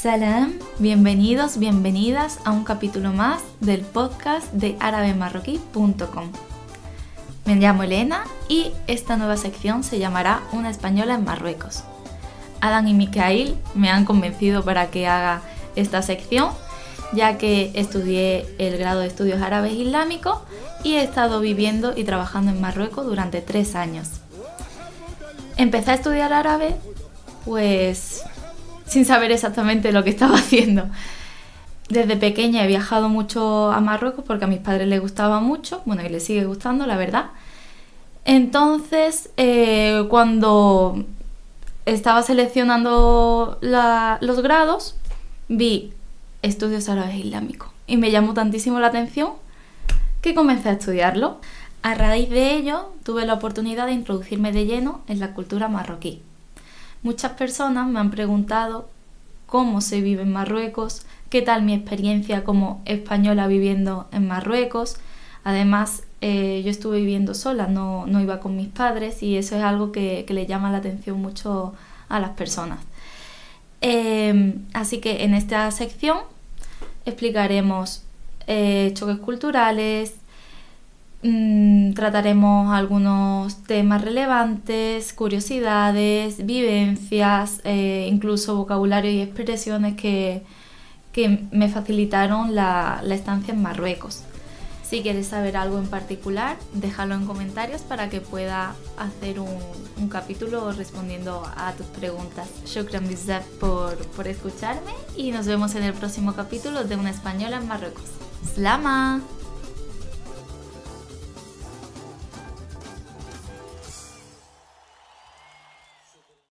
Salam, bienvenidos, bienvenidas a un capítulo más del podcast de árabemarroquí.com. Me llamo Elena y esta nueva sección se llamará Una española en Marruecos. Adam y Mikael me han convencido para que haga esta sección, ya que estudié el grado de estudios árabes islámicos y he estado viviendo y trabajando en Marruecos durante tres años. Empecé a estudiar árabe, pues sin saber exactamente lo que estaba haciendo. Desde pequeña he viajado mucho a Marruecos porque a mis padres les gustaba mucho, bueno, y les sigue gustando, la verdad. Entonces, eh, cuando estaba seleccionando los grados, vi estudios árabes islámicos y me llamó tantísimo la atención que comencé a estudiarlo. A raíz de ello, tuve la oportunidad de introducirme de lleno en la cultura marroquí. Muchas personas me han preguntado cómo se vive en Marruecos, qué tal mi experiencia como española viviendo en Marruecos. Además, eh, yo estuve viviendo sola, no, iba con mis padres y eso es algo que, le llama la atención mucho a las personas. Em, así que en esta sección explicaremos eh, choques culturales, Mm, trataremos algunos temas relevantes, curiosidades, vivencias, eh, incluso vocabulario y expresiones que, me facilitaron la, estancia en Marruecos. Si quieres saber algo en particular, déjalo en comentarios para que pueda hacer un, capítulo respondiendo a tus preguntas. Shukran bizaf por, por escucharme y nos vemos en el próximo capítulo de Una Española en Marruecos. ¡Slama!